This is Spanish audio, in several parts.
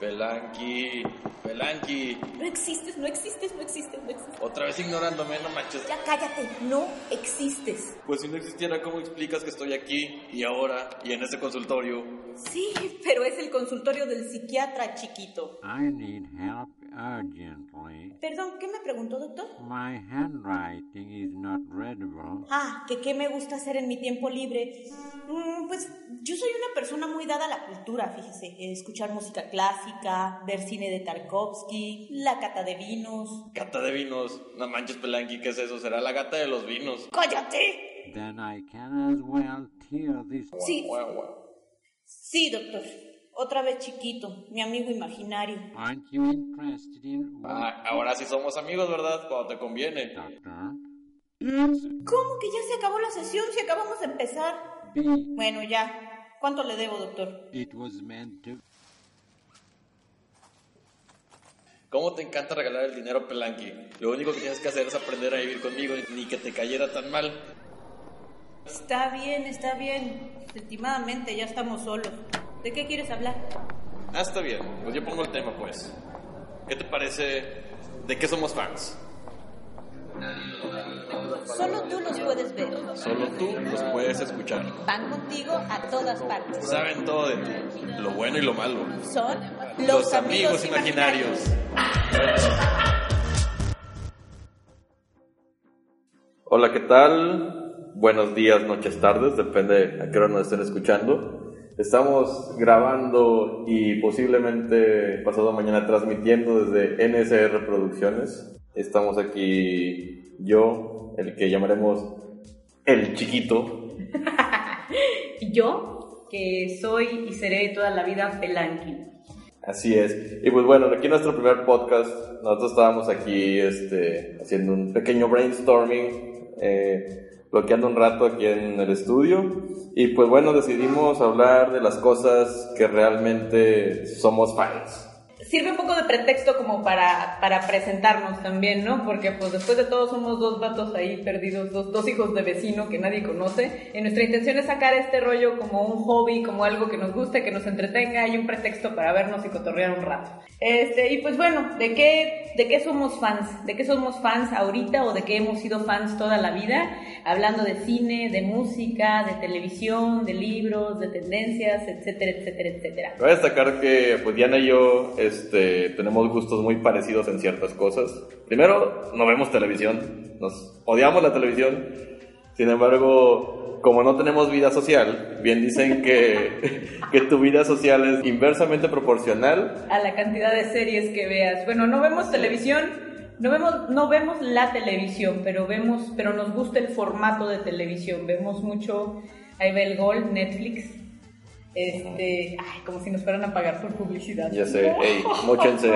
Pelanqui, Pelanqui. No existes, no existes, no existes, no existes. Otra vez ignorándome, no manches. Ya cállate, no existes. Pues si no existiera, ¿cómo explicas que estoy aquí y ahora y en este consultorio? Sí, pero es el consultorio del psiquiatra chiquito. I need help urgently. Perdón, ¿qué me preguntó, doctor? My handwriting is not readable. Ah, que qué me gusta hacer en mi tiempo libre. Mm, pues yo soy una persona muy dada a la cultura, fíjese. Escuchar música clásica, ver cine de Tarkovsky, la cata de vinos. Cata de vinos. No manches, Pelanqui, ¿qué es eso? Será la gata de los vinos. ¡Cállate! Then I can as well tear this. Sí, sí, doctor. Otra vez chiquito, mi amigo imaginario. Aren't you interested in Ah, ahora sí somos amigos, ¿verdad? Cuando te conviene. doctor? ¿Cómo que ya se acabó la sesión si acabamos de empezar? Bueno, ya. ¿Cuánto le debo, doctor? It was meant to. ¿Cómo te encanta regalar el dinero, Pelanqui? Lo único que tienes que hacer es aprender a vivir conmigo, ni que te cayera tan mal. Está bien, está bien. Estimadamente, ya estamos solos. ¿De qué quieres hablar? Ah, está bien. Pues yo pongo el tema, pues. ¿Qué te parece? ¿De qué somos fans? Solo tú los puedes ver. Solo tú los puedes escuchar. Van contigo a todas partes. Saben todo de ti, lo bueno y lo malo. Son los, amigos, imaginarios. Hola, ¿qué tal? Buenos días, noches, tardes, depende a qué hora nos estén escuchando. Estamos grabando y posiblemente pasado mañana transmitiendo desde NSR Producciones. Estamos aquí yo, el que llamaremos el chiquito, Y yo, que soy y seré toda la vida Pelanqui. Así es. Y pues bueno, aquí en nuestro primer podcast, nosotros estábamos aquí este, haciendo un pequeño brainstorming, eh, bloqueando un rato aquí en el estudio. Y pues bueno, decidimos hablar de las cosas que realmente somos fans. Sirve un poco de pretexto como para, para presentarnos también, ¿no? Porque pues después de todo somos dos vatos ahí perdidos, dos, dos hijos de vecino que nadie conoce. Y nuestra intención es sacar este rollo como un hobby, como algo que nos guste, que nos entretenga y un pretexto para vernos y cotorrear un rato. Este, y pues bueno, ¿de qué, ¿de qué somos fans? ¿De qué somos fans ahorita o de qué hemos sido fans toda la vida? Hablando de cine, de música, de televisión, de libros, de tendencias, etcétera, etcétera, etcétera. Voy a destacar que pues Diana y yo este, tenemos gustos muy parecidos en ciertas cosas. Primero, no vemos televisión, nos odiamos la televisión. Sin embargo, como no tenemos vida social, bien dicen que, que tu vida social es inversamente proporcional a la cantidad de series que veas. Bueno, no vemos televisión, no vemos, no vemos la televisión, pero vemos, pero nos gusta el formato de televisión. Vemos mucho, ahí ve el gol, Netflix. Este, ay, como si nos fueran a pagar por publicidad. Ya sé, ey, mochense,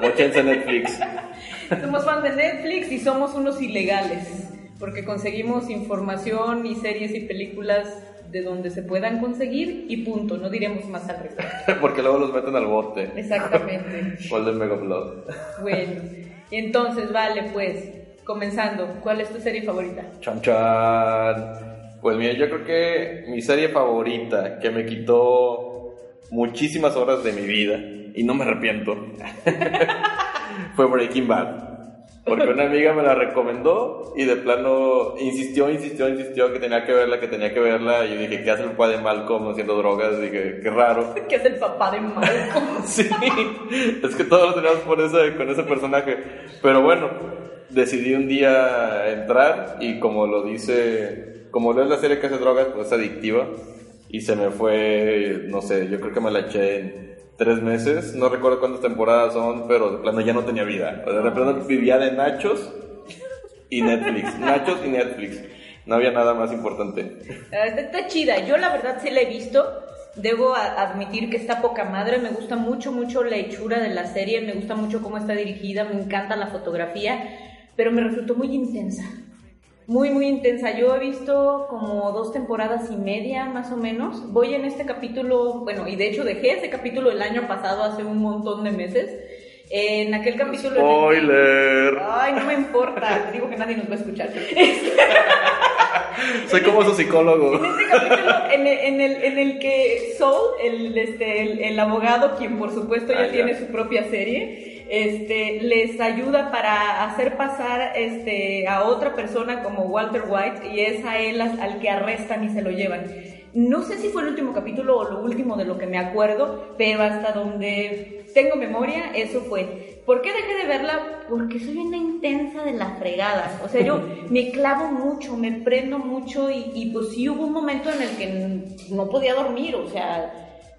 mochense Netflix. Somos fans de Netflix y somos unos ilegales, porque conseguimos información y series y películas de donde se puedan conseguir y punto, no diremos más al respecto. Porque luego los meten al bote. Exactamente. Golden Mega Blood. Bueno, y entonces, vale, pues, comenzando, ¿cuál es tu serie favorita? Chan chan. Pues mira, yo creo que mi serie favorita, que me quitó muchísimas horas de mi vida, y no me arrepiento, fue Breaking Bad. Porque una amiga me la recomendó y de plano insistió, insistió, insistió que tenía que verla, que tenía que verla. Y yo dije, ¿qué hace el papá de Malcolm haciendo drogas? dije, qué raro. que es el papá de Malcolm. Sí, es que todos lo teníamos por ese, con ese personaje. Pero bueno, decidí un día entrar y como lo dice, como es la serie que hace drogas, pues es adictiva. Y se me fue, no sé, yo creo que me la eché en tres meses. No recuerdo cuántas temporadas son, pero de plano ya no tenía vida. O sea, de plano vivía de Nachos y Netflix. Nachos y Netflix. No había nada más importante. Ah, Está, chida, yo la verdad sí la he visto. Debo admitir que está poca madre, me gusta mucho, mucho la hechura de la serie, me gusta mucho cómo está dirigida, me encanta la fotografía, pero me resultó muy intensa. Muy, muy intensa. Yo he visto como dos temporadas y media, más o menos. Voy en este capítulo, bueno, y de hecho dejé ese capítulo el año pasado, hace un montón de meses. En aquel capítulo... Spoiler. Ay, no me importa. Digo que nadie nos va a escuchar. Soy como su psicólogo. En este capítulo en el, en el, en el que Saul, el, este, el, el abogado, quien por supuesto ya, Ah, ya. tiene su propia serie, este, les ayuda para hacer pasar este, a otra persona como Walter White y es a él al que arrestan y se lo llevan. No sé si fue el último capítulo o lo último de lo que me acuerdo, pero hasta donde tengo memoria, eso fue. ¿Por qué dejé de verla? Porque soy una intensa de la fregada. O sea, yo me clavo mucho, me prendo mucho y, y pues sí hubo un momento en el que no podía dormir. O sea,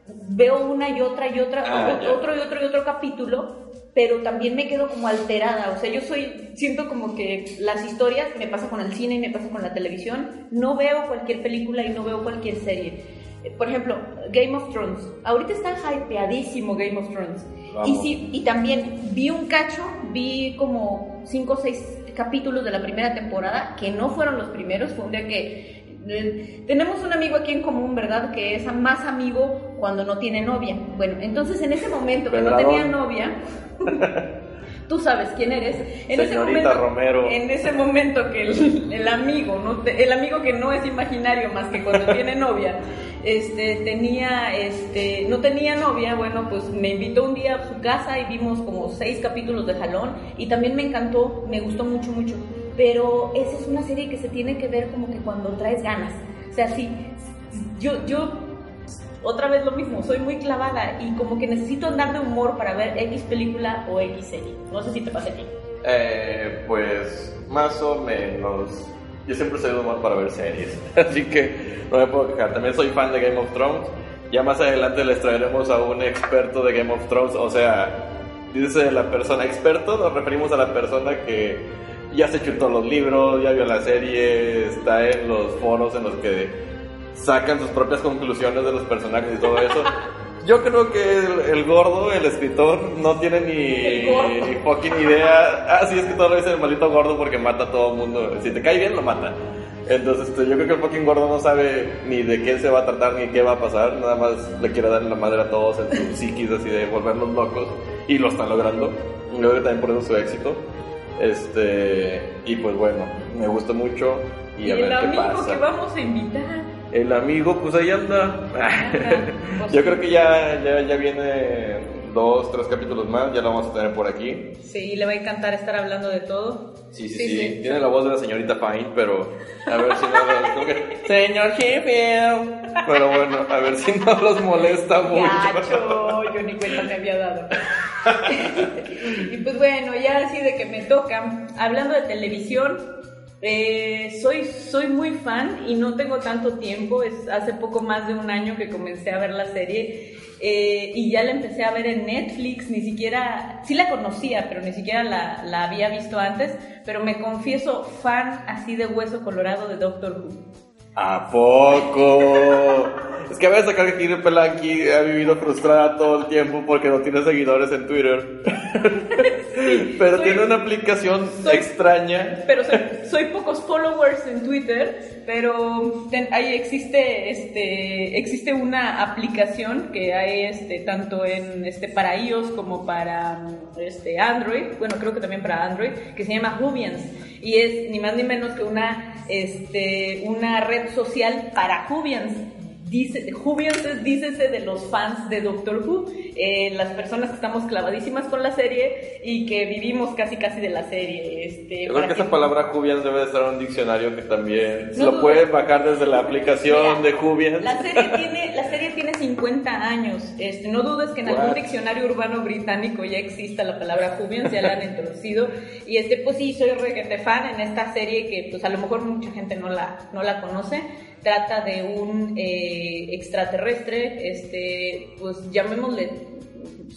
veo una y otra y otra, Ah, o- ya. otro y otro y otro capítulo, pero también me quedo como alterada. O sea, yo soy, siento como que las historias me pasa con el cine y me pasa con la televisión. No veo cualquier película y no veo cualquier serie. Eh, Por ejemplo, Game of Thrones. Ahorita está hypeadísimo Game of Thrones. Y sí, y también vi un cacho, vi como cinco o seis capítulos de la primera temporada, que no fueron los primeros, fue un día que... eh, tenemos un amigo aquí en común, ¿verdad? Que es más amigo cuando no tiene novia. Bueno, entonces en ese momento que no tenía novia, tú sabes quién eres. En ese Señorita momento, Romero. En ese momento que el, el amigo, ¿no? El amigo que no es imaginario más que cuando tiene novia, este, tenía, este, no tenía novia, bueno, pues me invitó un día a su casa y vimos como seis capítulos de jalón y también me encantó, me gustó mucho, mucho. Pero esa es una serie que se tiene que ver como que cuando traes ganas. O sea, sí, yo, yo otra vez lo mismo, soy muy clavada y como que necesito andar de humor para ver X película o X serie. No sé si te pasa a ti. Eh, pues más o menos. Yo siempre soy de humor para ver series, así que no me puedo quejar. También soy fan de Game of Thrones. Ya más adelante les traeremos a un experto de Game of Thrones. O sea, dice la persona experto, nos referimos a la persona que ya se chutó los libros, ya vio la serie, está en los foros en los que sacan sus propias conclusiones de los personajes y todo eso. Yo creo que el, el gordo, el escritor, no tiene El ni, ni fucking idea. Ah, sí, es que todo lo dice el maldito gordo porque mata a todo el mundo. Si te cae bien, lo mata. Entonces, este, yo creo que el fucking gordo no sabe ni de qué se va a tratar ni qué va a pasar. Nada más le quiere dar la madre a todos en su psiquis, así de volverlos locos. Y lo está logrando. Yo creo que también por eso su éxito. Este, y pues bueno, me gusta mucho. Y, Y, a el ver qué amigo pasa. que vamos a invitar. El amigo, pues ahí anda. pues Yo sí. creo que ya, ya, ya viene dos, tres capítulos más, ya lo vamos a tener por aquí. Sí, le va a encantar estar hablando de todo. Sí, sí, sí. Tiene la voz de la señorita Fine, pero a ver si no que, Señor. Pero bueno, a ver si no los molesta mucho. Gacho, yo ni cuenta me había dado. y pues bueno, ya así de que me toca, hablando de televisión, eh, soy, soy muy fan y no tengo tanto tiempo, es hace poco más de un año que comencé a ver la serie eh, y ya la empecé a ver en Netflix, ni siquiera, sí la conocía, pero ni siquiera la, la había visto antes, pero me confieso fan así de hueso colorado de Doctor Who. ¿A poco? Es que a veces acá aquí de Pelanqui ha vivido frustrada todo el tiempo porque no tiene seguidores en Twitter. Pero soy- tiene una aplicación soy- extraña. pero soy, soy pocos followers en Twitter, pero ten- ahí existe este existe una aplicación que hay este tanto en este para iOS como para este Android, bueno, creo que también para Android, que se llama Jubians y es ni más ni menos que una este una red social para Jubians. Dice, Jubians es dícese de los fans de Doctor Who, eh, las personas que estamos clavadísimas con la serie y que vivimos casi casi de la serie. Este, Yo creo para que esa palabra Jubians debe de estar en un diccionario que también No lo puedes bajar desde la aplicación Mira, de Jubians. La serie tiene, la serie tiene 50 años. Este, no dudes que en algún What? diccionario urbano británico ya exista la palabra Jubians, ya la han introducido. Y este, pues sí, soy reguete fan en esta serie que pues a lo mejor mucha gente no la, no la conoce. Trata de un eh, extraterrestre, este, pues llamémosle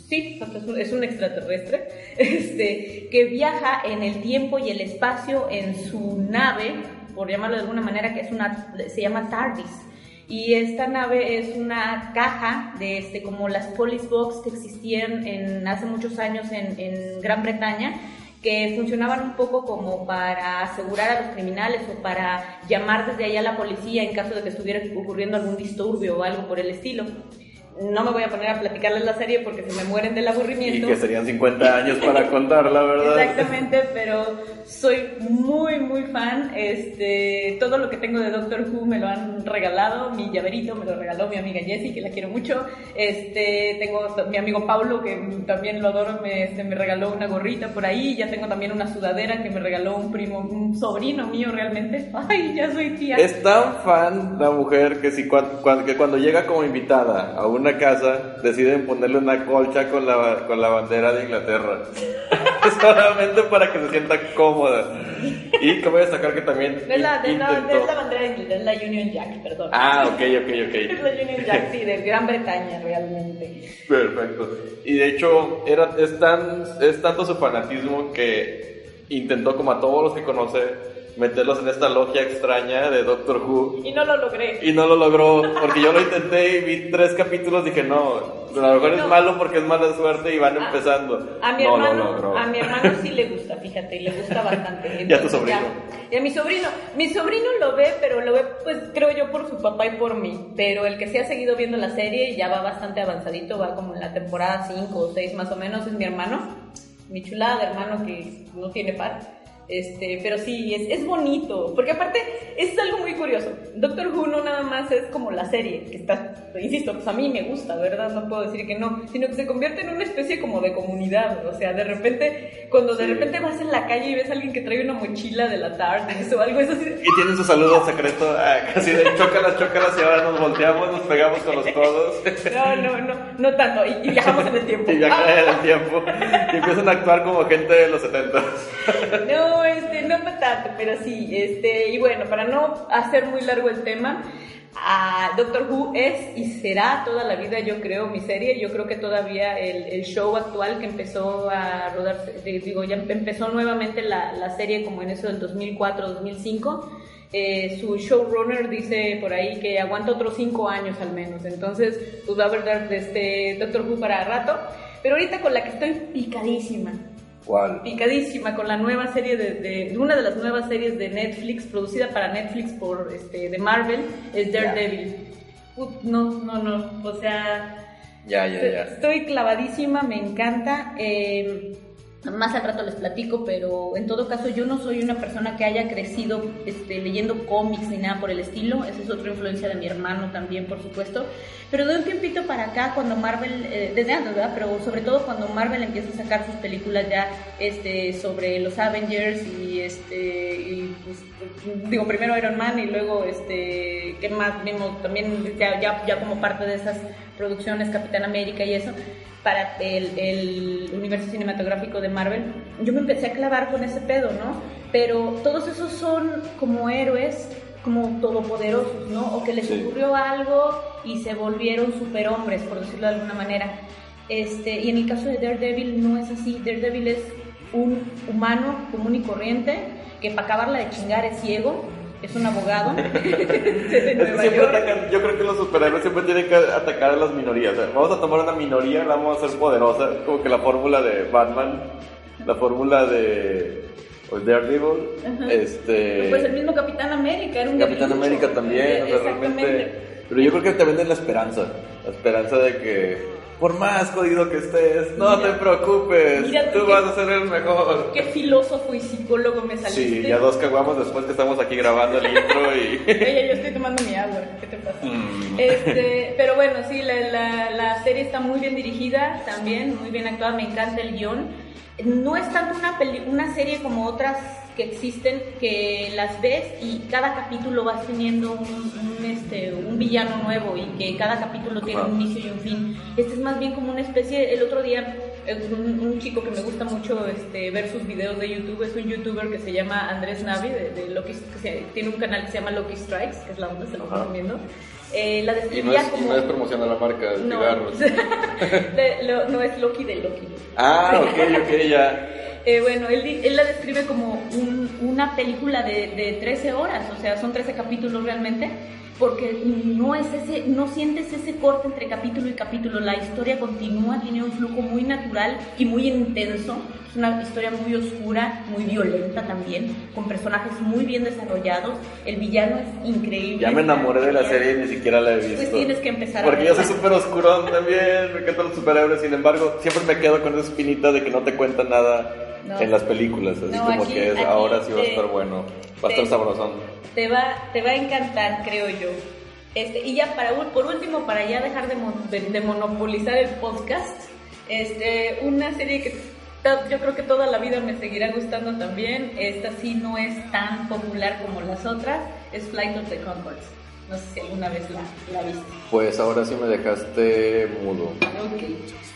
Sí, es un, es un extraterrestre este, que viaja en el tiempo y el espacio en su nave, por llamarlo de alguna manera, que es una, se llama TARDIS. Y esta nave es una caja de este, como las Police Box que existían en, hace muchos años en Gran Bretaña, que funcionaban un poco como para asegurar a los criminales o para llamar desde allá a la policía en caso de que estuviera ocurriendo algún disturbio o algo por el estilo. No me voy a poner a platicarles la serie porque se me mueren del Y aburrimiento. que serían 50 años para contarla, ¿verdad? Exactamente, pero soy muy, muy fan. Este, todo lo que tengo de Doctor Who me lo han regalado. Mi llaverito me lo regaló mi amiga Jessie, que la quiero mucho. Este, tengo mi amigo Pablo, que también lo adoro, me, este, me regaló una gorrita por ahí. Ya tengo también una sudadera que me regaló un primo, un sobrino mío realmente. Ay, ya soy tía. Es tan fan la mujer que, si que cuando llega como invitada a una casa deciden ponerle una colcha con la, con la bandera de Inglaterra. Solamente para que se sienta cómoda. Y cabe destacar que también No es la, in- es la- es bandera de Inglaterra, es la Union Jack, perdón. Ah, ok, ok, Es ok. la Union Jack, sí, de Gran Bretaña realmente. Perfecto. Y de hecho, era, es, tan, es tanto su fanatismo que intentó, como a todos los que conoce, meterlos en esta logia extraña de Doctor Who. Y no lo logré. Y no lo logró, porque yo lo intenté y vi tres capítulos dije, no, a lo mejor es No. malo porque es mala suerte y van A- empezando. A mi, no hermano, a mi hermano sí le gusta, fíjate, y le gusta bastante. Y a tu Entonces, sobrino. ya. Y a mi sobrino. Mi sobrino lo ve, pero lo ve, pues creo yo, por su papá y por mí. Pero el que sí ha seguido viendo la serie y ya va bastante avanzadito, va como en la temporada 5 o 6 más o menos, es mi hermano. Mi chulada de hermano que no tiene par. Este, pero sí, es, es bonito, porque aparte es algo muy curioso. Doctor Who no nada más es como la serie, que está, insisto, pues a mí me gusta, ¿verdad? No puedo decir que no, sino que se convierte en una especie como de comunidad, o sea, de repente, cuando de Sí. repente vas en la calle y ves a alguien que trae una mochila de la TARDIS o algo, es así, Y tienen su saludo secreto, ah, casi de chócalas, chócalas y ahora nos volteamos, nos pegamos con los codos no, no, no, no tanto, y, y viajamos en el tiempo. y viajan en el tiempo y empiezan a actuar como gente de los 70. No, este, no tanto, pero sí, este, y bueno, para no hacer muy largo el tema, a Doctor Who es y será toda la vida, yo creo, mi serie. Yo creo que todavía el, el show actual que empezó a rodarse, de- digo, ya empezó nuevamente la, la serie como en eso del 2004-2005. Eh, su showrunner dice por ahí que aguanta otros cinco años al menos. Entonces, pues va a haber este Doctor Who para rato. Pero ahorita con la que estoy picadísima, ¿Cuál? picadísima con la nueva serie de, de- una de las nuevas series de Netflix producida para Netflix por este de Marvel es Daredevil. No, no, no, o sea, Ya, ya, ya. estoy clavadísima, me encanta. eh, más al rato les platico, pero en todo caso yo no soy una persona que haya crecido este, leyendo cómics ni nada por el estilo. Esa es otra influencia de mi hermano también, por supuesto. Pero de un tiempito para acá, cuando Marvel, eh, desde antes, ¿verdad? Pero sobre todo cuando Marvel empieza a sacar sus películas ya este, sobre los Avengers y este, y, pues, digo, primero Iron Man y luego, este, ¿qué más vimos? También ya, ya, ya como parte de esas producciones, Capitán América y eso, para el, el universo cinematográfico de Marvel, yo me empecé a clavar con ese pedo, ¿no? Pero todos esos son como héroes como todopoderosos, ¿no? O que les Sí. ocurrió algo y se volvieron superhombres, por decirlo de alguna manera. Este, y en el caso de Daredevil no es así. Daredevil es un humano común y corriente que para acabarla de chingar es ciego, es un abogado de Es Nueva siempre York. atacan, yo creo que los superhéroes siempre tienen que atacar a las minorías. O sea, vamos a tomar una minoría, la vamos a hacer poderosa, como que la fórmula de Batman, la fórmula de pues, Daredevil, Ajá. este... Pues el mismo Capitán América era un Capitán. América también, o sea, realmente... Pero yo creo que te venden la esperanza, la esperanza de que por más jodido que estés, no Mira. te preocupes, Mira tú vas a ser el mejor. Qué filósofo y psicólogo me saliste. Sí, ya dos caguamos después que estamos aquí grabando el intro y... Ella, yo estoy tomando mi agua, ¿qué te pasa? Mm. Este, pero bueno, sí, la, la, la serie está muy bien dirigida, también muy bien actuada, me encanta el guion. No es tanto una, peli- una serie como otras que existen, que las ves y cada capítulo vas teniendo un, un, este, un villano nuevo y que cada capítulo tiene un inicio y un fin. Este es más bien como una especie, el otro día eh, un, un chico que me gusta mucho este, ver sus videos de YouTube, es un youtuber que se llama Andrés Navi, de, de Loki, que se- tiene un canal que se llama Loki Strikes, que es la onda, se lo recomiendo. Eh, la Y no, es, y como... no es promoción a la marca de No. cigarros. De- lo- no es Loki de Loki. Ah, ok, ok, ya. Eh, bueno, él, él la describe como un- una película de, de 13 horas, o sea, son 13 capítulos realmente, porque no es ese, no sientes ese corte entre capítulo y capítulo, la historia continúa, tiene un flujo muy natural y muy intenso, es una historia muy oscura, muy violenta también, con personajes muy bien desarrollados, el villano es increíble. Ya me enamoré de la serie y ni siquiera la he visto. Pues tienes que empezar a Porque yo soy súper oscurón también, me encantan los superhéroes, sin embargo, siempre me quedo con esa espinita de que no te cuentan nada No. en las películas, así No, como aquí- que es, ahora sí va a estar bueno, va a te- estar sabrosón. Te va, te va a encantar, creo yo. Este, y ya para, por último, para ya dejar de, mon- de- de monopolizar el podcast, este, una serie que yo creo que toda la vida me seguirá gustando también, esta sí no es tan popular como las otras, es Flight of the Conchords. No sé si alguna vez la, la viste. Pues ahora sí me dejaste mudo. Ok.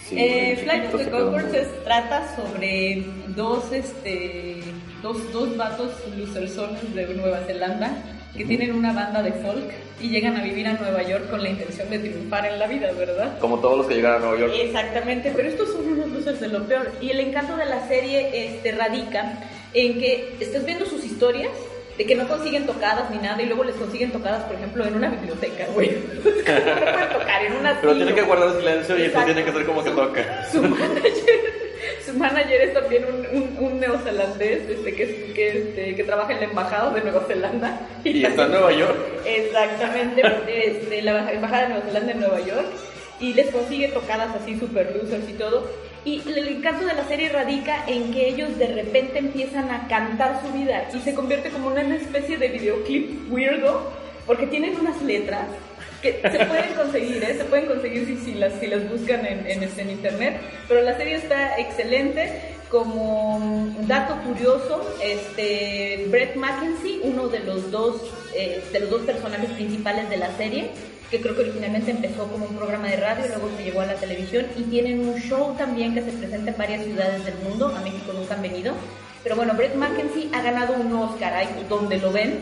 Sí, Eh, Flight of the es- trata sobre dos, este, dos, dos vatos losersones de Nueva Zelanda que tienen una banda de folk y llegan a vivir a Nueva York con la intención de triunfar en la vida, ¿verdad? Como todos los que llegan a Nueva York. Exactamente, pero estos son unos losers de lo peor. Y el encanto de la serie este, radica en que estás viendo sus historias de que no consiguen tocadas ni nada y luego les consiguen tocadas, por ejemplo, en una biblioteca, güey. no pueden tocar en una Pero tiene que guardar silencio y Exacto. tiene que ser como que toca. su manager, su manager es también un, un, un neozelandés este, que, que, este, que trabaja en la embajada de Nueva Zelanda. Y está en Nueva York. Exactamente, este, la embajada de Nueva Zelanda en Nueva York. Y les consigue tocadas así super losers y todo. Y el encanto de la serie radica en que ellos de repente empiezan a cantar su vida y se convierte como una especie de videoclip weirdo porque tienen unas letras que se pueden conseguir, ¿eh? se pueden conseguir si, si las, si las buscan en, en, este, en internet, pero la serie está excelente. Como dato curioso, este, Brett Mackenzie, uno de los, dos, eh, de los dos personajes principales de la serie, que creo que originalmente empezó como un programa de radio luego se llevó a la televisión, y tienen un show también que se presenta en varias ciudades del mundo, a México nunca han venido, pero bueno, Brett Mackenzie ha ganado un Oscar, ahí donde lo ven,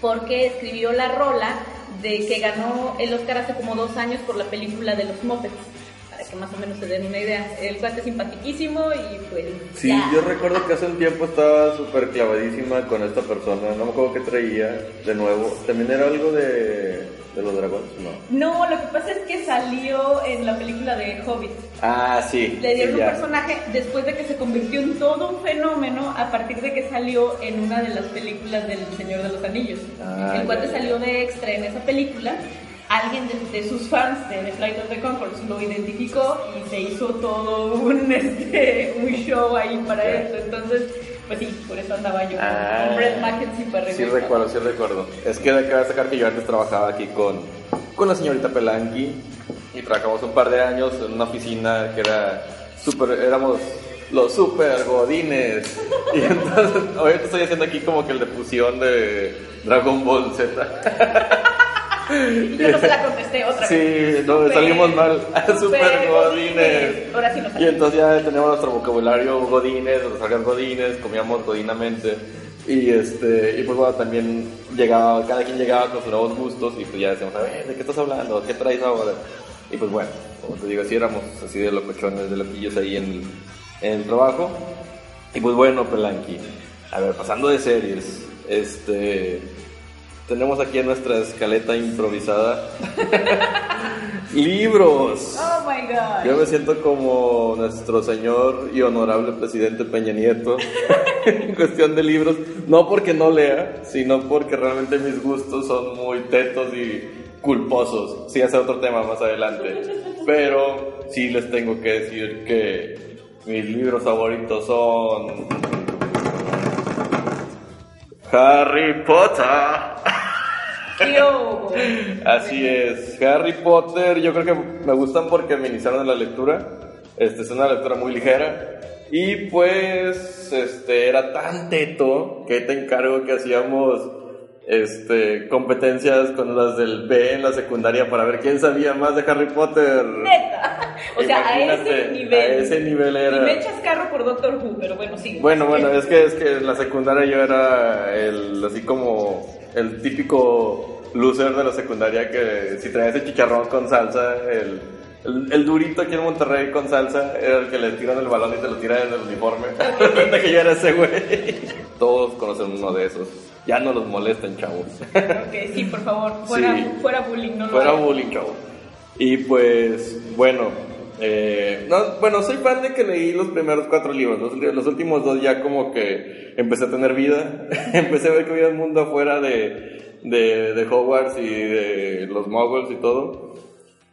porque escribió la rola de que ganó el Oscar hace como dos años por la película de los Muppets. Para que más o menos se den una idea. El cuate es simpaticísimo y pues. Sí, ya. yo recuerdo que hace un tiempo estaba súper clavadísima con esta persona. No me acuerdo qué traía de nuevo. También era algo de, de los dragones, ¿no? No, lo que pasa es que salió en la película de Hobbit. Ah, sí. Le dieron sí, un ya. personaje después de que se convirtió en todo un fenómeno a partir de que salió en una de las películas del Señor de los Anillos. Ah, el cuate salió de extra en esa película. Alguien de, de sus fans de The Flight of the Conchords lo identificó y se hizo todo un, este, un show ahí para Ya. esto. Entonces, pues sí, por eso andaba yo con- Ah, con Brett Mackenzie para Sí regresar. recuerdo, sí recuerdo. Es que de acá sacar que yo antes trabajaba aquí con, con la señorita Pelanqui y trabajamos un par de años en una oficina que era súper, éramos los super godines. Y entonces, ahorita estoy haciendo aquí como que el de fusión de Dragon Ball Z. Y yo no se la contesté otra vez. Sí, no, Super- salimos mal. Super super godines. Ahora sí nos Y entonces ya teníamos nuestro vocabulario godines, nuestros salgas godines, comíamos godinamente. Y este, y pues bueno, también llegaba, cada quien llegaba con sus nuevos gustos y pues ya decíamos, a ver, ¿de qué estás hablando? ¿Qué traes ahora? Y pues bueno, como te digo, así éramos así de locochones, de loquillos ahí en en el trabajo. Y pues bueno, Pelanqui, a ver, pasando de series, este, tenemos aquí en nuestra escaleta improvisada libros. Oh my god. Yo me siento como nuestro señor y honorable presidente Peña Nieto en cuestión de libros, no porque no lea, sino porque realmente mis gustos son muy tetos y culposos. Sí, ese es otro tema más adelante. Pero sí les tengo que decir que mis libros favoritos son Harry Potter. ¿Qué hubo? Así es, Harry Potter, yo creo que me gustan porque me iniciaron en la lectura. Este es una lectura muy ligera. Y pues, este, era tan teto que te encargo que hacíamos este, competencias con las del B en la secundaria para ver quién sabía más de Harry Potter. Neta. O sea, a ese nivel. a ese nivel era. Y me echas carro por Doctor Who, pero bueno, sí. Bueno, bueno, es que, es que en la secundaria yo era el, así como el típico loser de la secundaria que si traía ese chicharrón con salsa, el, el, el durito aquí en Monterrey con salsa, era el que le tiran el balón y te lo tiran en el uniforme. que yo era ese güey. Todos conocen uno de esos. Ya no los molesten, chavos. Ok, sí, por favor, fuera, Sí. fuera bullying, no Fuera bullying, chavos. Y pues, bueno, eh, no, bueno, soy fan de que leí los primeros cuatro libros. Los, los últimos dos ya como que empecé a tener vida. empecé a ver que había un mundo afuera de, de, de Hogwarts y de los muggles y todo.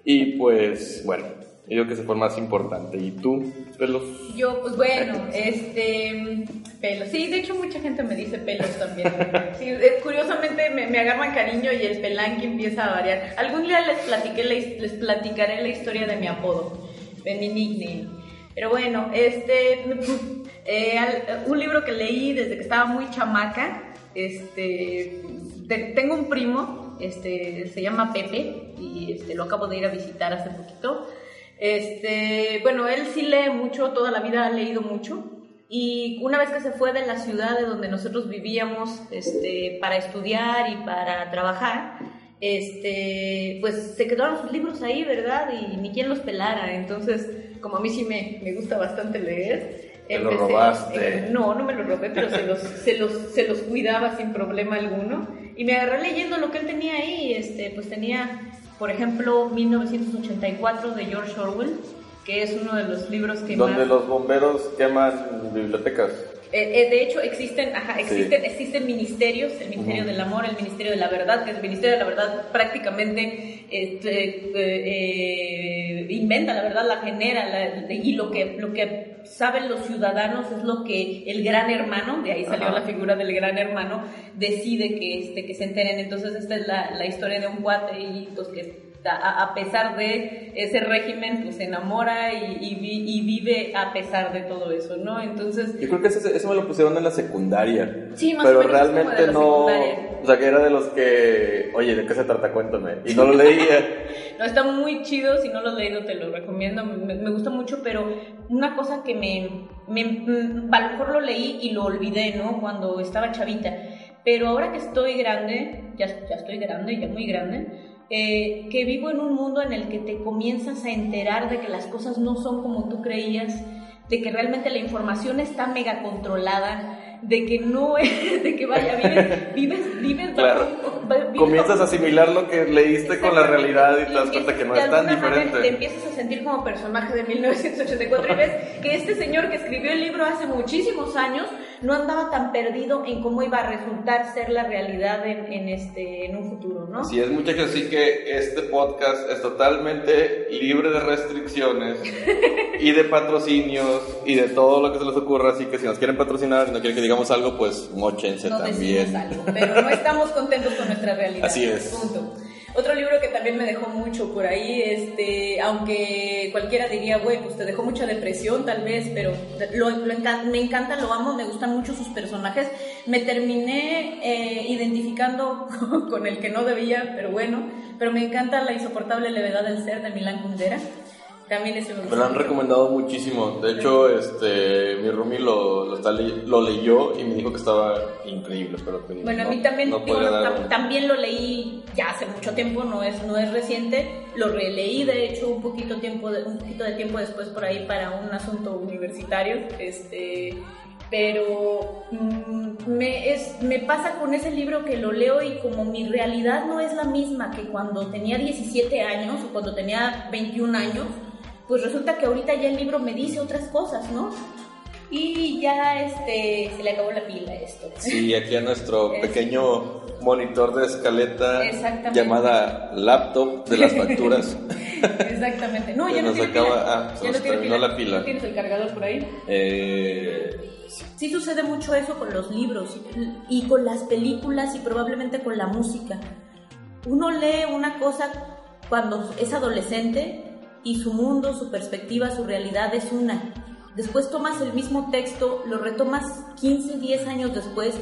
Y pues, bueno, yo creo que se fue más importante. ¿Y tú, pelos? Yo, pues bueno, este. Pelos. Sí, de hecho, mucha gente me dice pelos también. Sí, curiosamente me, me agarran cariño y el pelanque empieza a variar. Algún día les, platiqué la his- les platicaré la historia de mi apodo, de mi nickname. Pero bueno, este. eh, un libro que leí desde que estaba muy chamaca. Este. te- tengo un primo, este, se llama Pepe, y este, lo acabo de ir a visitar hace poquito. Este, bueno, él sí lee mucho, toda la vida ha leído mucho. Y una vez que se fue de la ciudad de donde nosotros vivíamos este, para estudiar y para trabajar, este, pues se quedaron sus libros ahí, ¿verdad? Y ni quien los pelara. Entonces, como a mí sí me, me gusta bastante leer. Te lo robaste. eh, no, no me lo robé, pero se los, se, los, se los cuidaba sin problema alguno. Y me agarré leyendo lo que él tenía ahí. Este, pues tenía, por ejemplo, 1984 de George Orwell, que es uno de los libros que Donde más... los bomberos queman bibliotecas. Eh, eh, de hecho, existen, ajá, existen, existen ministerios, el Ministerio del Amor, el Ministerio de la Verdad, que el Ministerio de la Verdad prácticamente este, eh, eh, inventa la verdad, la genera, la- y lo que, lo que saben los ciudadanos es lo que el gran hermano, de ahí salió Ajá. la figura del gran hermano, decide que, este, que se enteren. Entonces, esta es la, la historia de un cuate y pues que a, a pesar de ese régimen, pues se enamora y, y vi- y vive a pesar de todo eso, ¿no? Entonces, Yo creo que ese, eso me lo pusieron en la secundaria. Sí, más Pero o menos es como realmente de la no. secundaria. O sea, que era de los que. Oye, ¿de qué se trata? Cuéntame. Y no lo leía. No, está muy chido, si no lo has leído te lo recomiendo, me, me gusta mucho, pero una cosa que me, me, mm, a lo mejor lo leí y lo olvidé, ¿no? Cuando estaba chavita, pero ahora que estoy grande, ya, ya estoy grande, ya muy grande, eh, que vivo en un mundo en el que te comienzas a enterar de que las cosas no son como tú creías, de que realmente la información está mega controlada, de que no es, de que vaya, vives, vives, vives Claro. vives Comienzas a asimilar lo que leíste con la realidad y te das cuenta que no es tan manera Te diferente. empiezas a sentir como personaje de 1984 y ves que este señor que escribió el libro hace muchísimos años no andaba tan perdido en cómo iba a resultar ser la realidad en, en este, en un futuro, ¿no? Así es, muchachos, así que este podcast es totalmente libre de restricciones y de patrocinios y de todo lo que se les ocurra. Así que si nos quieren patrocinar y no quieren que digamos algo, pues mochense no también. algo, pero no estamos contentos con nuestra realidad. Así es. Punto. Otro libro que también me dejó mucho por ahí, este, aunque cualquiera diría, güey, pues te dejó mucha depresión tal vez, pero lo, lo encan- me encanta, lo amo, me gustan mucho sus personajes. Me terminé eh, identificando con el que no debía, pero bueno, pero me encanta La insoportable levedad del ser de Milán Kundera. También ese me Me gusta. lo han recomendado muchísimo. De hecho, este, mi roomie lo, lo, está lo leyó y me dijo que estaba increíble, pero te Bueno, a no- mí también, no digo, dar también lo leí ya hace mucho tiempo, no es, no es reciente, lo releí de hecho un poquito, tiempo de, un poquito de tiempo después por ahí para un asunto universitario, este, pero mm, me, es, me pasa con ese libro que lo leo y como mi realidad no es la misma que cuando tenía 17 años o cuando tenía 21 años, pues resulta que ahorita ya el libro me dice otras cosas, ¿no? Y ya este, se le acabó la pila a esto. Sí, aquí a nuestro Es- pequeño monitor de escaleta llamada laptop de las facturas. Exactamente. No, ya no tiene acaba- pila. ah, se ya no tiene la pila. ¿No ¿Tienes el cargador por ahí? Eh, Sí sucede mucho eso con los libros y con las películas y probablemente con la música. Uno lee una cosa cuando es adolescente y su mundo, su perspectiva, su realidad es una. Después tomas el mismo texto, lo retomas 15, 10 años después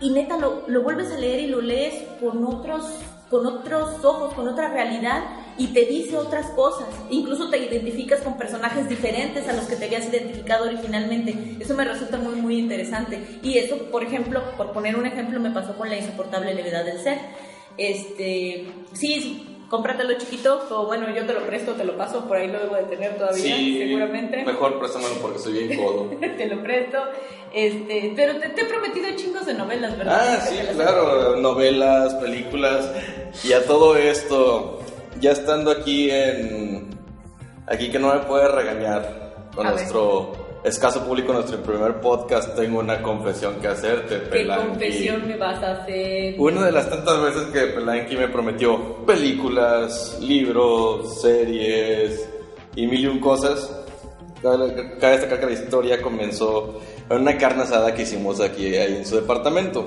y neta lo, lo vuelves a leer y lo lees con otros, con otros ojos, con otra realidad y te dice otras cosas. Incluso te identificas con personajes diferentes a los que te habías identificado originalmente. Eso me resulta muy, muy interesante. Y eso, por ejemplo, por poner un ejemplo, me pasó con la insoportable levedad del ser. Este, sí, sí, cómpratelo chiquito, o bueno, yo te lo presto, te lo paso, por ahí lo debo de tener todavía, Sí, seguramente. mejor préstamelo porque soy bien codo. te lo presto. Este, pero te, te he prometido chingos de novelas, ¿verdad? Ah, sí, claro, novelas, películas y a todo esto, ya estando aquí en... Aquí que no me puede regañar con A nuestro escaso público, nuestro primer podcast, tengo una confesión que hacerte, ¿Qué Pelanqui. confesión me vas a hacer? Una de las tantas veces que Pelanqui me prometió películas, libros, series y mil y un cosas. Cabe destacar que la historia comenzó en una carne asada que hicimos aquí ahí en su departamento.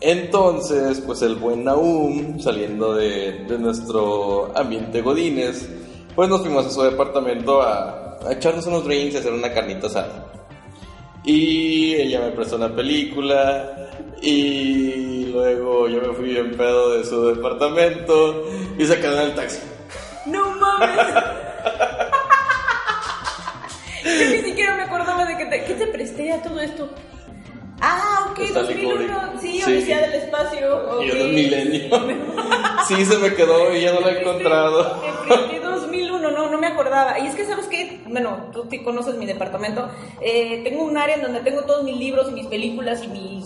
Entonces, pues el buen Naum, saliendo de, de nuestro ambiente godines, pues nos fuimos a su departamento a, a echarnos unos drinks y hacer una carnita asada. Y ella me prestó una película y luego yo me fui bien pedo de su departamento y se quedó en el taxi. ¡No mames! Yo ni siquiera me acordaba de que te, ¿qué te presté a todo esto. Ah, ok, Stanley 2001. Kubrick. Sí, Sí. Odisea del Espacio. Y ok. yo del milenio. Sí, se me quedó y ya no la he encontrado. Te presté 2001, no, no me acordaba. Y es que, ¿sabes qué? Bueno, tú sí conoces mi departamento. Eh, tengo un área en donde tengo todos mis libros y mis películas y mis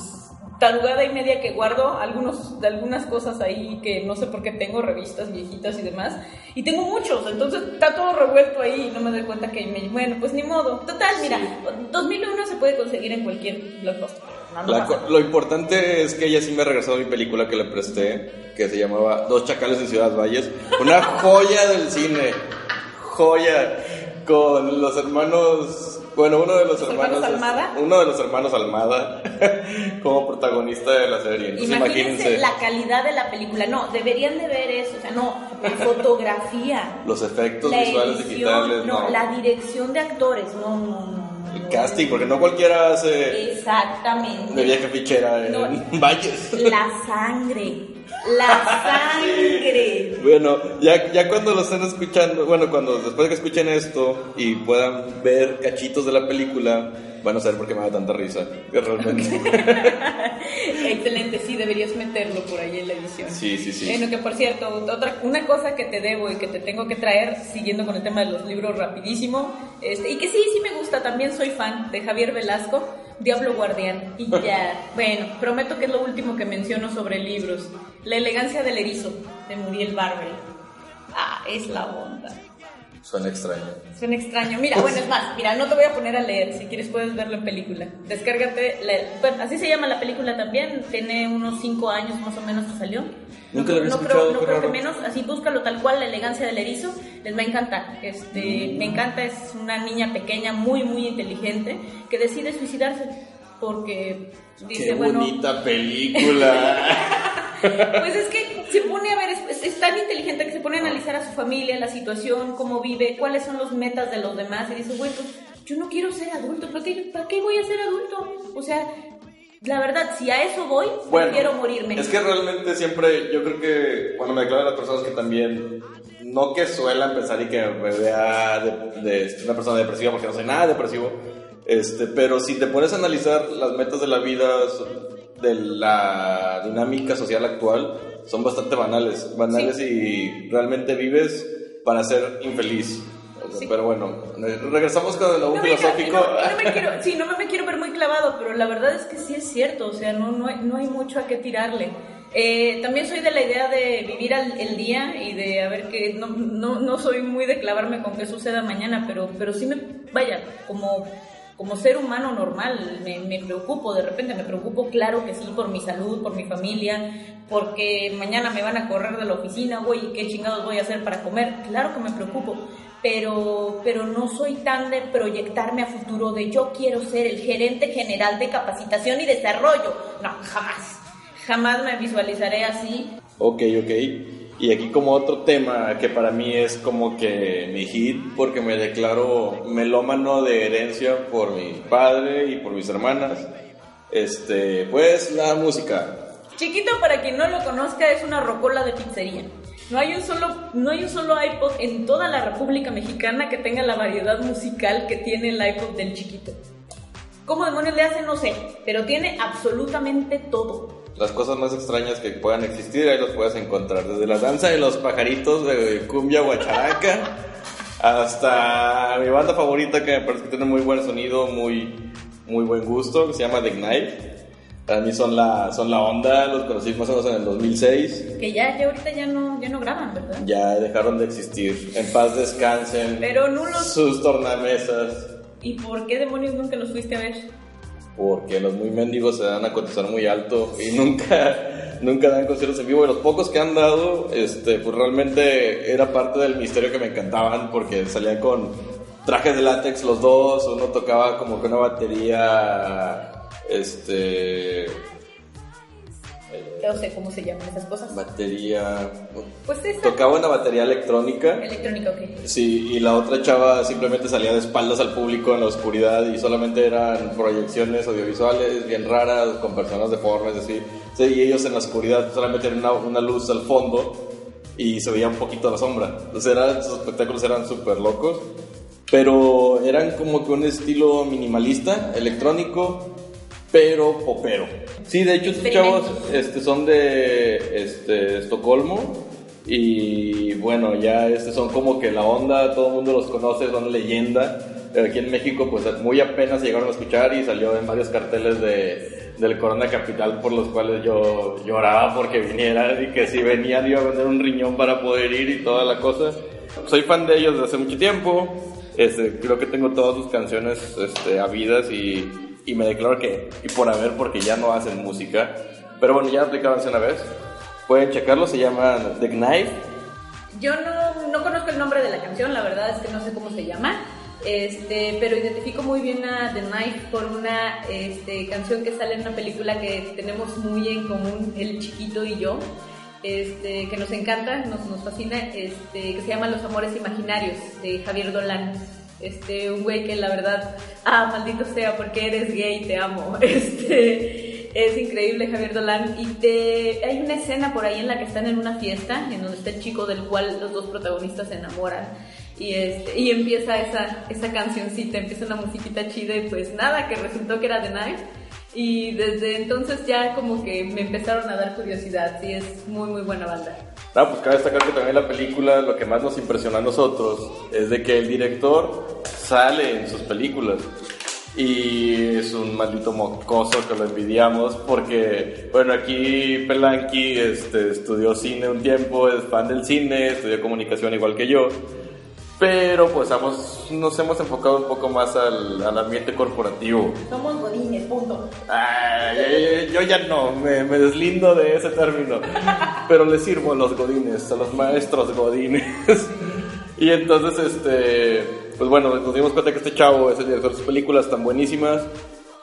tarugada y media que guardo, algunos, de algunas cosas ahí que no sé por qué tengo, revistas viejitas y demás. Y tengo muchos, entonces está todo revuelto ahí y no me doy cuenta que me... Bueno, pues ni modo. Total, mira, 2001 se puede conseguir en cualquier blockbuster. No, co- lo importante es que ella sí me regresó mi película que le presté, que se llamaba Dos Chacales en Ciudad Valles. Una joya del cine. Joya. Con los hermanos. Bueno, uno de los ¿Los hermanos. Almada? uno de los hermanos Almada. como protagonista de la serie. Entonces Imagínense imagínense la calidad de la película. No, deberían de ver eso. O sea, no, la fotografía. los efectos visuales edición, digitales. no, No, la dirección de actores. No, no, no. El casting, porque no cualquiera hace Exactamente. de vieja fichera en No. Valles. La sangre. La sangre. Bueno, ya, ya cuando lo estén escuchando, bueno, cuando después de que escuchen esto y puedan ver cachitos de la película, van a saber por qué me da tanta risa. Realmente. Excelente, sí, deberías meterlo por ahí en la edición. Sí, sí, sí. Bueno, que por cierto, otra, una cosa que te debo y que te tengo que traer, siguiendo con el tema de los libros rapidísimo, este, y que sí, sí me gusta, también soy fan de Javier Velasco, Diablo Guardián. Y ya, bueno, prometo que es lo último que menciono sobre libros. La elegancia del erizo, de Muriel Barber. Ah, es la onda. Suena extraño. Suena extraño. Mira, bueno, es más, mira, no te voy a poner a leer, si quieres puedes verlo en película. Descárgate, la- bueno, así se llama la película también, tiene unos 5 años más o menos que salió. Nunca lo había no escuchado, creo, no creo que menos, así búscalo tal cual, la elegancia del erizo, les va a encantar. Este, me encanta, es una niña pequeña, muy, muy inteligente, que decide suicidarse porque dice, Qué bueno, bonita película. pues es que se pone a ver, es, es tan inteligente que se pone a analizar a su familia, la situación, cómo vive, cuáles son los metas de los demás y dice, bueno, pues, yo no quiero ser adulto, ¿para qué, ¿para qué voy a ser adulto? O sea, la verdad, si a eso voy, Bueno, quiero morirme. Es que realmente siempre, yo creo que cuando me declaran las personas que también, no que suelan pensar y que me vea de, de una persona depresiva, porque no soy nada depresivo, este, pero si te pones a analizar las metas de la vida, de la dinámica social actual, son bastante banales, banales y realmente vives para ser infeliz. Sí. Pero bueno, regresamos con el No filosófico. no, no me quiero, sí, no me quiero ver muy clavado, pero la verdad es que sí es cierto, o sea, no, no, hay, no hay mucho a qué tirarle. Eh, también soy de la idea de vivir al, el día y de a ver que no, no, no soy muy de clavarme con qué suceda mañana, pero, pero sí me, vaya, como, como ser humano normal, me, preocupo, de repente me preocupo, claro que sí, por mi salud, por mi familia, porque mañana me van a correr de la oficina, güey, ¿qué chingados voy a hacer para comer? Claro que me preocupo, pero, pero no soy tan de proyectarme a futuro de yo quiero ser el gerente general de capacitación y desarrollo. No, jamás. Jamás me visualizaré así. Ok, ok. Y aquí como otro tema que para mí es como que mi hit, porque me declaro melómano de herencia por mi padre y por mis hermanas. Este, pues la música. Chiquito, para quien no lo conozca, es una rocola de pizzería. No hay un solo, no hay un solo iPod en toda la República Mexicana que tenga la variedad musical que tiene el iPod del chiquito. ¿Cómo demonios le hace? No sé, pero tiene absolutamente todo. Las cosas más extrañas que puedan existir, ahí los puedes encontrar. Desde la danza de los pajaritos de cumbia guacharaca hasta mi banda favorita que me parece que tiene muy buen sonido, muy, muy buen gusto, que se llama The Ignite. Para mí son la, son la onda, los conocí más o menos en el 2006. Que ya, ya ahorita ya no, ya no graban, ¿verdad? Ya dejaron de existir. En paz descansen. Pero no los- Sus tornamesas. ¿Y por qué demonios nunca los fuiste a ver? Porque los muy mendigos se dan a cotizar muy alto y nunca, nunca dan conciertos en vivo. Y los pocos que han dado, este, pues realmente era parte del misterio que me encantaban porque salían con trajes de látex los dos. Uno tocaba como que una batería, este, No sé cómo se llaman esas cosas. batería, Pues esa. tocaba una batería electrónica. Electrónica, ok. Sí, y la otra chava simplemente salía de espaldas al público en la oscuridad y solamente eran proyecciones audiovisuales bien raras, con personas deformes, así. Sí, y ellos en la oscuridad solamente tenían una, una luz al fondo y se veía un poquito la sombra. Entonces eran, sus espectáculos eran súper locos, pero eran como que un estilo minimalista, electrónico, pero popero. Sí, de hecho, estos chavos este, son de este, Estocolmo. Y bueno, ya este son como que la onda, todo el mundo los conoce, son leyenda. Pero aquí en México, pues muy apenas llegaron a escuchar y salió en varios carteles de, del Corona Capital por los cuales yo lloraba porque vinieran y que si venían iba a vender un riñón para poder ir y toda la cosa. Soy fan de ellos desde hace mucho tiempo. Este, creo que tengo todas sus canciones este, habidas y, y me declaro que, y por haber, porque ya no hacen música. Pero bueno, ya aplicaron una vez. Pueden checarlo, se llaman The Knife. Yo no, no conozco el nombre de la canción, la verdad es que no sé cómo se llama. Este, pero identifico muy bien a The Knife por una este, canción que sale en una película que tenemos muy en común, el chiquito y yo, este, que nos encanta, nos, nos fascina, este, que se llama Los Amores Imaginarios, de Javier Dolan. Este, un güey que la verdad, ah, maldito sea, porque eres gay, te amo. Este, es increíble Javier Dolan. Y te, hay una escena por ahí en la que están en una fiesta, en donde está el chico del cual los dos protagonistas se enamoran. Y, este, y empieza esa, esa cancioncita, empieza una musiquita chida y pues nada, que resultó que era The Knife. Y desde entonces ya como que me empezaron a dar curiosidad, sí, es muy muy buena banda. Ah, pues cabe destacar que también la película, lo que más nos impresionó a nosotros es de que el director sale en sus películas. Y es un maldito mocoso que lo envidiamos porque, bueno, aquí Pelanqui este, estudió cine un tiempo, es fan del cine, estudió comunicación igual que yo. Pero pues hemos, nos hemos enfocado un poco más al, al ambiente corporativo. Somos godines, punto. Yo ya no, me, me deslindo de ese término. Pero le sirvo a los godines, a los maestros godines. Y entonces, este, pues bueno, nos dimos cuenta que este chavo es el director de sus películas tan buenísimas.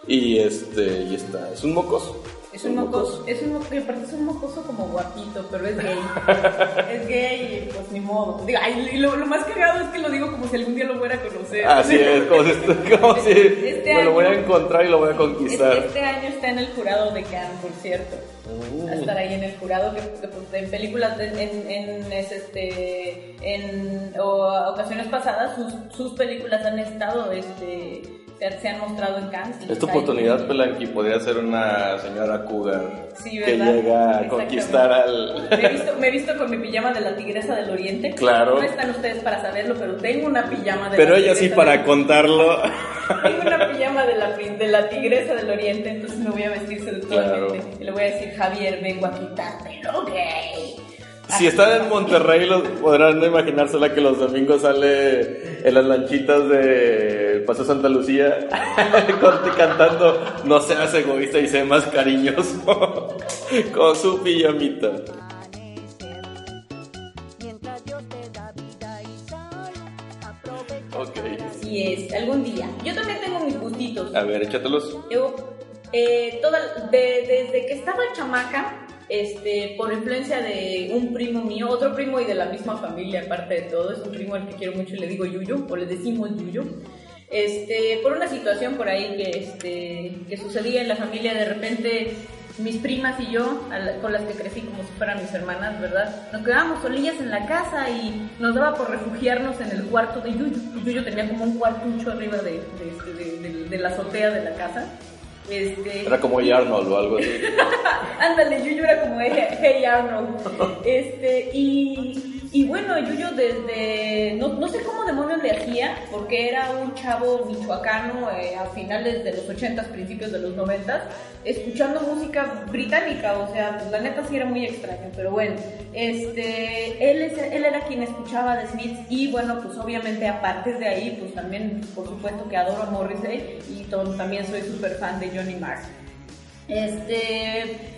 Y este, y está, es un mocoso. Es un mocoso, es un mocoso, aparte es un mocoso como guapito, pero es gay. es gay pues ni modo. Digo, ay, lo, lo más cagado es que lo digo como si algún día lo fuera a conocer. Así es, como si, como si Este me lo voy a año- encontrar y lo voy a conquistar. este año está en el jurado de Cannes, por cierto. Uh. Va a estar ahí en el jurado, que, que, pues, en películas, en, en, es, este, en o- ocasiones pasadas, sus, sus películas han estado, este, se, se han mostrado en Cannes. y Es tu está ahí. oportunidad, Pelanqui, podría ser una señora cougar Sí, que llega a conquistar al... Me he, visto, me he visto con mi pijama de la tigresa del oriente. Claro. No están ustedes para saberlo, pero tengo una pijama de Pero la ella sí para del- contarlo. Tengo una pijama de la, pri- de la tigresa del oriente, entonces me voy a vestir seductoramente. Claro. Y le voy a decir, Javier, vengo a quitártelo, gay. Si están en Monterrey, los, podrán imaginársela que los domingos sale en las lanchitas de Paseo Santa Lucía cantando No seas egoísta y sé más cariñoso con su pijamita. Ok. Así es, algún día. Yo también tengo mis gustitos. A ver, échatelos. Yo, eh, toda, de- desde que estaba chamaca, este, por influencia de un primo mío, otro primo y de la misma familia, aparte de todo, es un primo al que quiero mucho y le digo Yuyo, o le decimos Yuyo. Este, por una situación por ahí que, este, que sucedía en la familia, de repente mis primas y yo, con las que crecí como si fueran mis hermanas, ¿verdad? Nos quedábamos solillas en la casa y nos daba por refugiarnos en el cuarto de Yuyo. Yuyo tenía como un cuartucho arriba de, de, este, de- de- de la azotea de la casa. Este, Era como Hey Arnold o algo así. Ándale, Yuyo era como hey Arnold. Este, y, y bueno, Yuyo desde. No, no sé cómo demonios le hacía, porque era un chavo michoacano eh, a finales de los 80s, principios de los 90s, escuchando música británica. O sea, pues la neta sí era muy extraño, pero bueno. Este, él, es, él era quien escuchaba The Smiths, y bueno, pues obviamente a partir de ahí, pues también, por supuesto que adoro a Morrissey, y también soy súper fan de Johnny Marr. Este,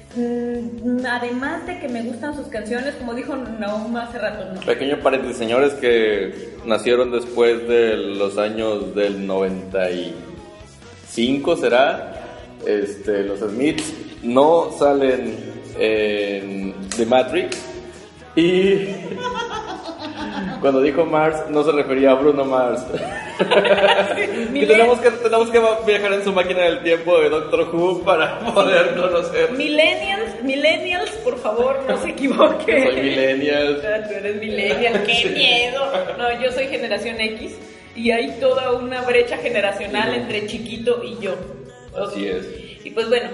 además de que me gustan sus canciones, como dijo Naum hace rato, no. Pequeño paréntesis, señores que nacieron después de los años del 95, ¿será? Este, los Smiths no salen en The Matrix y cuando dijo Mars no se refería a Bruno Mars. y tenemos que, tenemos que viajar en su máquina del tiempo de Doctor Who para poder conocer. Millennials, millennials, por favor, no se equivoquen. Soy millennial. Ah, Tú eres millennial, qué Sí. miedo. No, yo soy generación X y hay toda una brecha generacional Sí. entre chiquito y yo. Así es. Y pues bueno,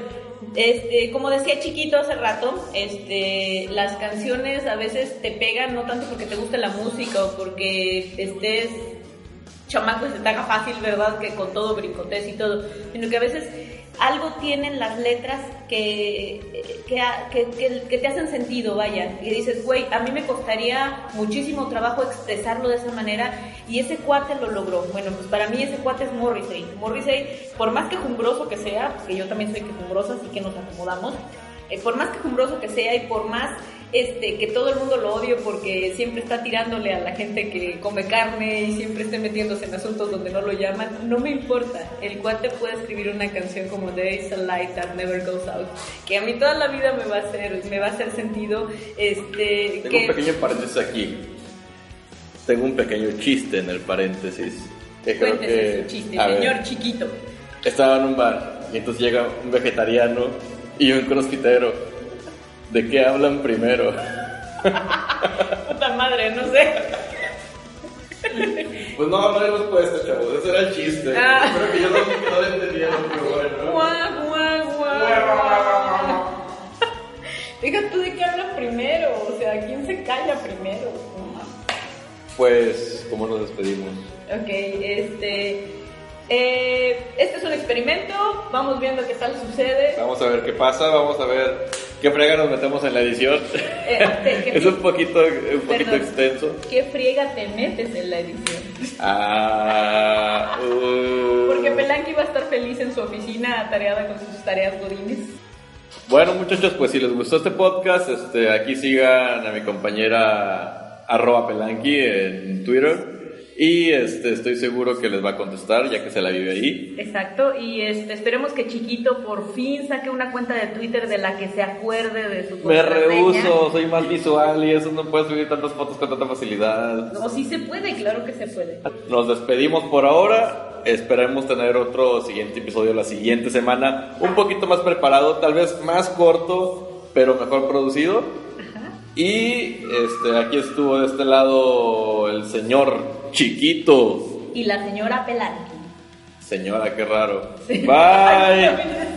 este, como decía chiquito hace rato, este, las canciones a veces te pegan no tanto porque te guste la música o porque estés chamaco y se haga fácil, ¿verdad? Que con todo brincotes y todo, sino que a veces algo tienen las letras que, que, que, que- que te hacen sentido, vaya. Y dices, güey, a mí me costaría muchísimo trabajo expresarlo de esa manera y ese cuate lo logró. Bueno, pues para mí ese cuate es Morrissey. Morrissey, por más quejumbroso que sea, porque yo también soy quejumbrosa, así que nos acomodamos, eh, por más quejumbroso que sea y por más este, que todo el mundo lo odie porque siempre está tirándole a la gente que come carne y siempre esté metiéndose en asuntos donde no lo llaman, no me importa. El cuate puede escribir una canción como There is a light that never goes out, que a mí toda la vida me va a hacer, me va a hacer sentido, este, Tengo que un pequeño paréntesis aquí. Tengo un pequeño chiste en el paréntesis. Que creo que, su chiste, a ver, señor chiquito. estaba en un bar y entonces llega un vegetariano y un crossfitero. ¿De qué hablan primero? Puta madre, no sé. Pues no, no hay respuesta, chavos. Ese era el chiste. Ah. Creo que yo no, lo entendieron, pero bueno. Guau, guau, guau. Deja tú de qué hablan primero, o sea, ¿quién se calla primero? Pues, ¿cómo nos despedimos? Ok, este. eh, este es un experimento, vamos viendo qué tal sucede. Vamos a ver qué pasa, vamos a ver qué frega nos metemos en la edición. Eh, ¿qué- es un poquito, un poquito Perdón. extenso. ¿Qué friega te metes en la edición? Ah, uh. Porque Pelanqui va a estar feliz en su oficina atareada con sus tareas godines. Bueno muchachos, pues si les gustó este podcast, este, aquí sigan a mi compañera arroba pelanqui en Twitter y este, estoy seguro que les va a contestar ya que se la vive ahí. Exacto, y este, esperemos que Chiquito por fin saque una cuenta de Twitter de la que se acuerde de su Me rehuso, soy más visual y eso no puede subir tantas fotos con tanta facilidad. No, sí se puede, claro que se puede. Nos despedimos por ahora. Esperemos tener otro siguiente episodio la siguiente semana, un poquito más preparado, tal vez más corto, pero mejor producido. Y este, aquí estuvo de este lado el señor Chiquito. Y la señora Pelanqui. Señora, qué raro. Sí. Bye.